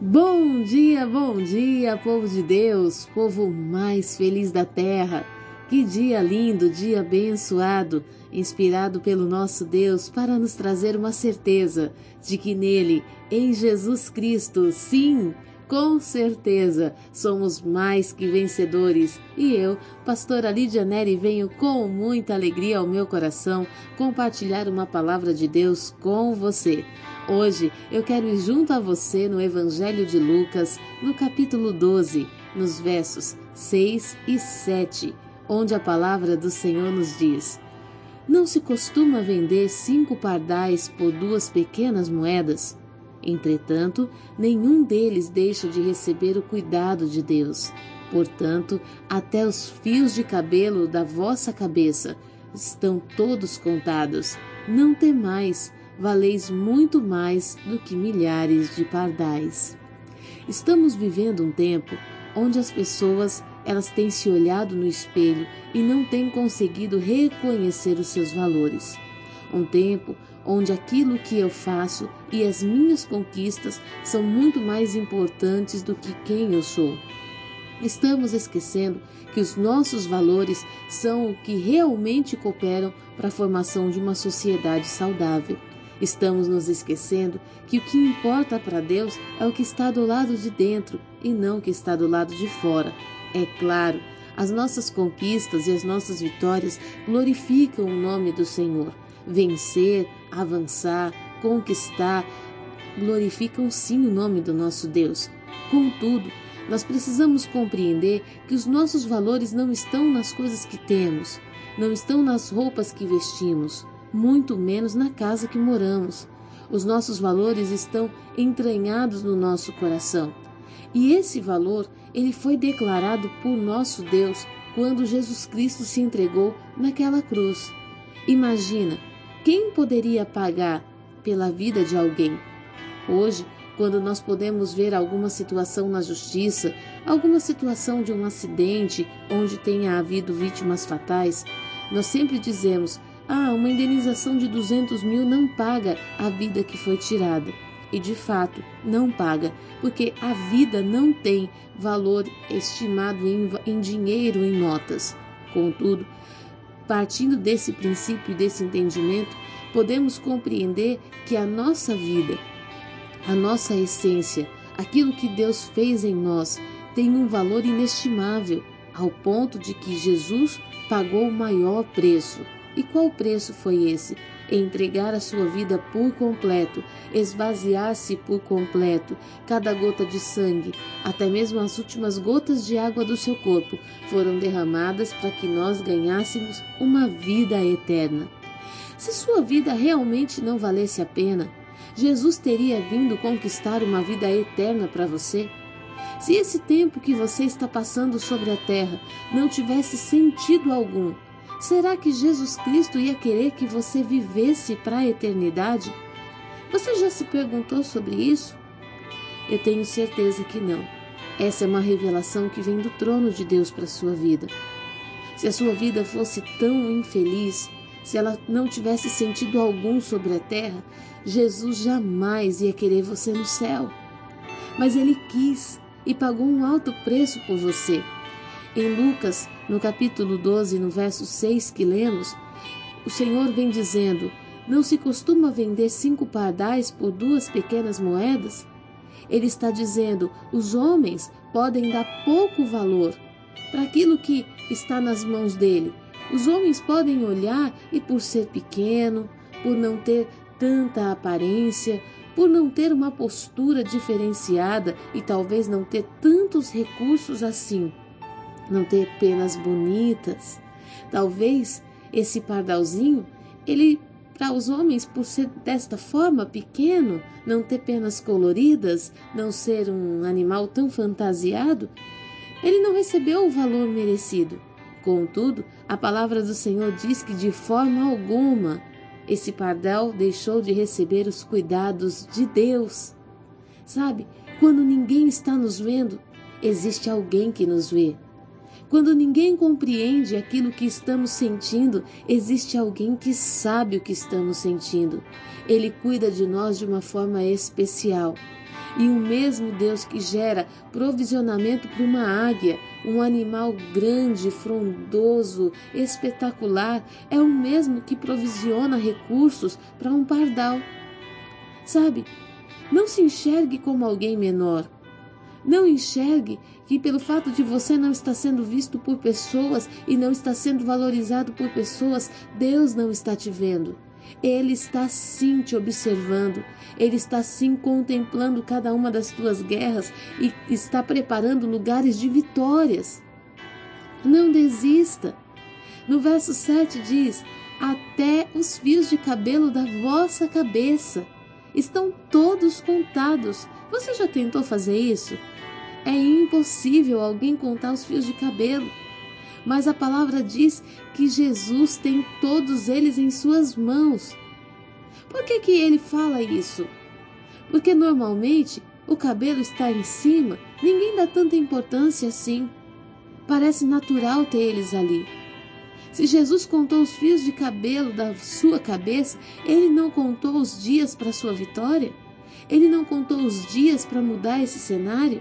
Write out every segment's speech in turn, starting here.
Bom dia, bom dia, povo de Deus, povo mais feliz da terra. Que dia lindo, dia abençoado, inspirado pelo nosso Deus para nos trazer uma certeza de que nele, em Jesus Cristo, sim, com certeza, somos mais que vencedores. E eu, pastora Lídia Neri, venho com muita alegria ao meu coração compartilhar uma palavra de Deus com você. Hoje eu quero ir junto a você no Evangelho de Lucas, no capítulo 12, nos versos 6 e 7, onde a palavra do Senhor nos diz: Não se costuma vender cinco pardais por duas pequenas moedas? Entretanto, nenhum deles deixa de receber o cuidado de Deus. Portanto, até os fios de cabelo da vossa cabeça estão todos contados. Não temais valeis muito mais do que milhares de pardais. Estamos vivendo um tempo onde as pessoas elas têm se olhado no espelho e não têm conseguido reconhecer os seus valores. Um tempo onde aquilo que eu faço e as minhas conquistas são muito mais importantes do que quem eu sou. Estamos esquecendo que os nossos valores são o que realmente cooperam para a formação de uma sociedade saudável. Estamos nos esquecendo que o que importa para Deus é o que está do lado de dentro e não o que está do lado de fora. É claro, as nossas conquistas e as nossas vitórias glorificam o nome do Senhor. Vencer, avançar, conquistar, glorificam sim o nome do nosso Deus. Contudo, nós precisamos compreender que os nossos valores não estão nas coisas que temos, não estão nas roupas que vestimos muito menos na casa que moramos. Os nossos valores estão entranhados no nosso coração. E esse valor, ele foi declarado por nosso Deus quando Jesus Cristo se entregou naquela cruz. Imagina, quem poderia pagar pela vida de alguém? Hoje, quando nós podemos ver alguma situação na justiça, alguma situação de um acidente onde tenha havido vítimas fatais, nós sempre dizemos ah, uma indenização de 200 mil não paga a vida que foi tirada. E de fato, não paga, porque a vida não tem valor estimado em, em dinheiro, em notas. Contudo, partindo desse princípio e desse entendimento, podemos compreender que a nossa vida, a nossa essência, aquilo que Deus fez em nós, tem um valor inestimável, ao ponto de que Jesus pagou o maior preço. E qual preço foi esse? Entregar a sua vida por completo, esvaziar-se por completo, cada gota de sangue, até mesmo as últimas gotas de água do seu corpo, foram derramadas para que nós ganhássemos uma vida eterna. Se sua vida realmente não valesse a pena, Jesus teria vindo conquistar uma vida eterna para você? Se esse tempo que você está passando sobre a terra não tivesse sentido algum, Será que Jesus Cristo ia querer que você vivesse para a eternidade? Você já se perguntou sobre isso? Eu tenho certeza que não. Essa é uma revelação que vem do trono de Deus para a sua vida. Se a sua vida fosse tão infeliz, se ela não tivesse sentido algum sobre a terra, Jesus jamais ia querer você no céu. Mas ele quis e pagou um alto preço por você. Em Lucas, no capítulo 12, no verso 6 que lemos, o Senhor vem dizendo: Não se costuma vender cinco pardais por duas pequenas moedas? Ele está dizendo: os homens podem dar pouco valor para aquilo que está nas mãos dele. Os homens podem olhar e, por ser pequeno, por não ter tanta aparência, por não ter uma postura diferenciada e talvez não ter tantos recursos assim, não ter penas bonitas. Talvez esse pardalzinho, ele para os homens, por ser desta forma pequeno, não ter penas coloridas, não ser um animal tão fantasiado, ele não recebeu o valor merecido. Contudo, a palavra do Senhor diz que de forma alguma esse pardal deixou de receber os cuidados de Deus. Sabe, quando ninguém está nos vendo, existe alguém que nos vê. Quando ninguém compreende aquilo que estamos sentindo, existe alguém que sabe o que estamos sentindo. Ele cuida de nós de uma forma especial. E o mesmo Deus que gera provisionamento para uma águia, um animal grande, frondoso, espetacular, é o mesmo que provisiona recursos para um pardal. Sabe, não se enxergue como alguém menor. Não enxergue que, pelo fato de você não estar sendo visto por pessoas e não estar sendo valorizado por pessoas, Deus não está te vendo. Ele está sim te observando, ele está sim contemplando cada uma das tuas guerras e está preparando lugares de vitórias. Não desista. No verso 7 diz: Até os fios de cabelo da vossa cabeça estão todos contados. Você já tentou fazer isso? É impossível alguém contar os fios de cabelo mas a palavra diz que Jesus tem todos eles em suas mãos. Por que, que ele fala isso? Porque normalmente o cabelo está em cima, ninguém dá tanta importância assim. Parece natural ter eles ali. Se Jesus contou os fios de cabelo da sua cabeça, ele não contou os dias para sua vitória? Ele não contou os dias para mudar esse cenário?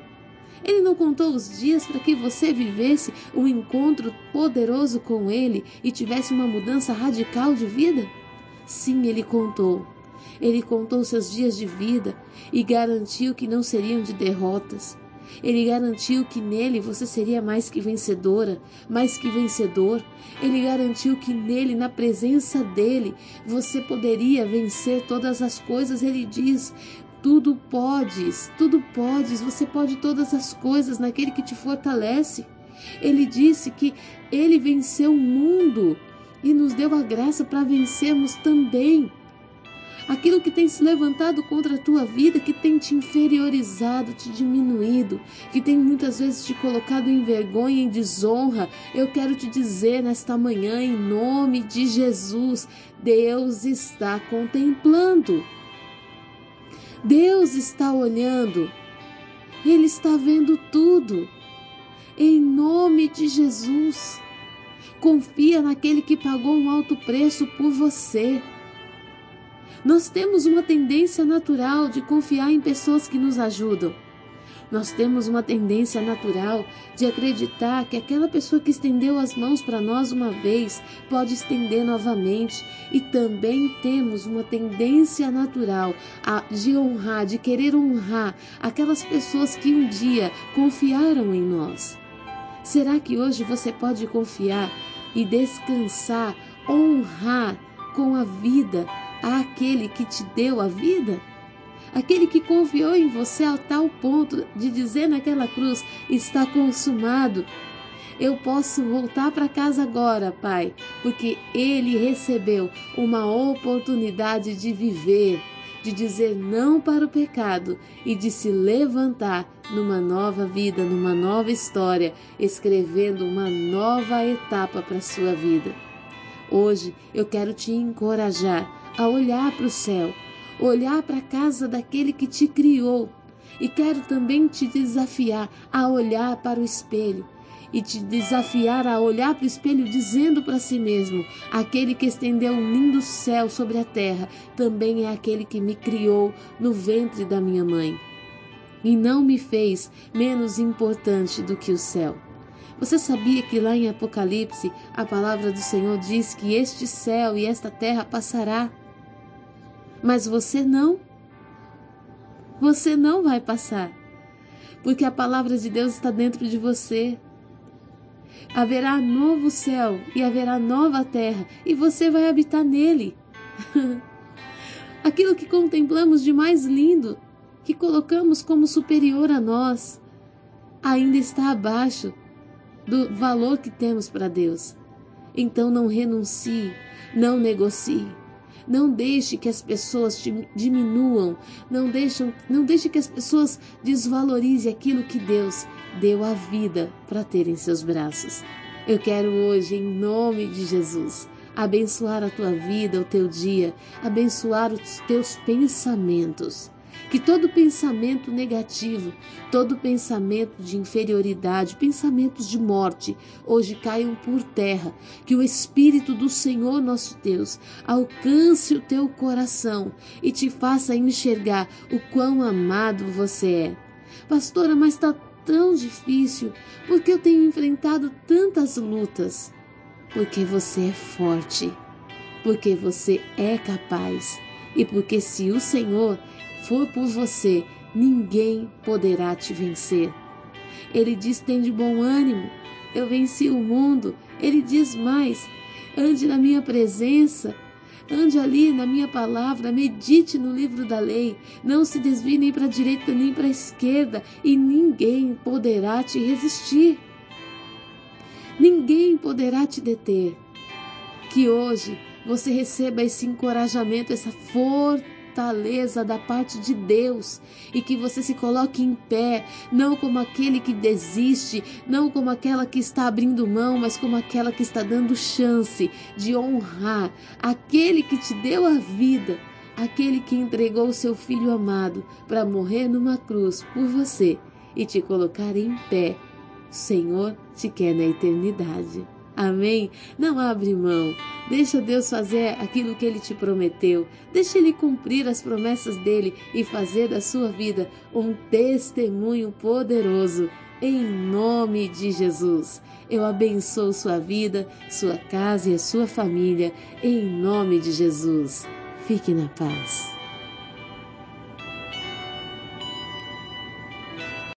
Ele não contou os dias para que você vivesse um encontro poderoso com Ele e tivesse uma mudança radical de vida? Sim, Ele contou. Ele contou seus dias de vida e garantiu que não seriam de derrotas. Ele garantiu que nele você seria mais que vencedora, mais que vencedor. Ele garantiu que nele, na presença dele, você poderia vencer todas as coisas. Ele diz: tudo podes, tudo podes, você pode todas as coisas naquele que te fortalece. Ele disse que ele venceu o mundo e nos deu a graça para vencermos também. Aquilo que tem se levantado contra a tua vida, que tem te inferiorizado, te diminuído, que tem muitas vezes te colocado em vergonha, em desonra, eu quero te dizer nesta manhã, em nome de Jesus, Deus está contemplando. Deus está olhando, Ele está vendo tudo. Em nome de Jesus, confia naquele que pagou um alto preço por você. Nós temos uma tendência natural de confiar em pessoas que nos ajudam nós temos uma tendência natural de acreditar que aquela pessoa que estendeu as mãos para nós uma vez pode estender novamente, e também temos uma tendência natural a, de honrar, de querer honrar aquelas pessoas que um dia confiaram em nós. Será que hoje você pode confiar e descansar, honrar com a vida àquele que te deu a vida? aquele que confiou em você a tal ponto de dizer naquela cruz: está consumado. Eu posso voltar para casa agora, Pai, porque ele recebeu uma oportunidade de viver, de dizer não para o pecado e de se levantar numa nova vida, numa nova história, escrevendo uma nova etapa para a sua vida. Hoje eu quero te encorajar a olhar para o céu olhar para a casa daquele que te criou. E quero também te desafiar a olhar para o espelho e te desafiar a olhar para o espelho dizendo para si mesmo: aquele que estendeu um lindo céu sobre a terra também é aquele que me criou no ventre da minha mãe e não me fez menos importante do que o céu. Você sabia que lá em Apocalipse a palavra do Senhor diz que este céu e esta terra passará, mas você não. Você não vai passar, porque a palavra de Deus está dentro de você. Haverá novo céu e haverá nova terra, e você vai habitar nele. Aquilo que contemplamos de mais lindo, que colocamos como superior a nós, ainda está abaixo do valor que temos para Deus. Então não renuncie, não negocie. Não deixe que as pessoas te diminuam, não, deixam, não deixe que as pessoas desvalorizem aquilo que Deus deu a vida para ter em seus braços. Eu quero hoje, em nome de Jesus, abençoar a tua vida, o teu dia, abençoar os teus pensamentos. Que todo pensamento negativo, todo pensamento de inferioridade, pensamentos de morte, hoje caiam por terra. Que o Espírito do Senhor nosso Deus alcance o teu coração e te faça enxergar o quão amado você é. Pastora, mas está tão difícil porque eu tenho enfrentado tantas lutas. Porque você é forte, porque você é capaz e porque se o Senhor for por você, ninguém poderá te vencer. Ele diz: tem de bom ânimo, eu venci o mundo. Ele diz mais: ande na minha presença, ande ali na minha palavra, medite no livro da lei, não se desvie nem para a direita nem para a esquerda, e ninguém poderá te resistir. Ninguém poderá te deter. Que hoje você receba esse encorajamento, essa fortaleza da parte de Deus e que você se coloque em pé, não como aquele que desiste, não como aquela que está abrindo mão, mas como aquela que está dando chance de honrar aquele que te deu a vida, aquele que entregou o seu filho amado para morrer numa cruz por você e te colocar em pé. O Senhor te quer na eternidade. Amém? Não abre mão. Deixa Deus fazer aquilo que ele te prometeu. Deixa ele cumprir as promessas dele e fazer da sua vida um testemunho poderoso. Em nome de Jesus. Eu abençoo sua vida, sua casa e a sua família. Em nome de Jesus. Fique na paz.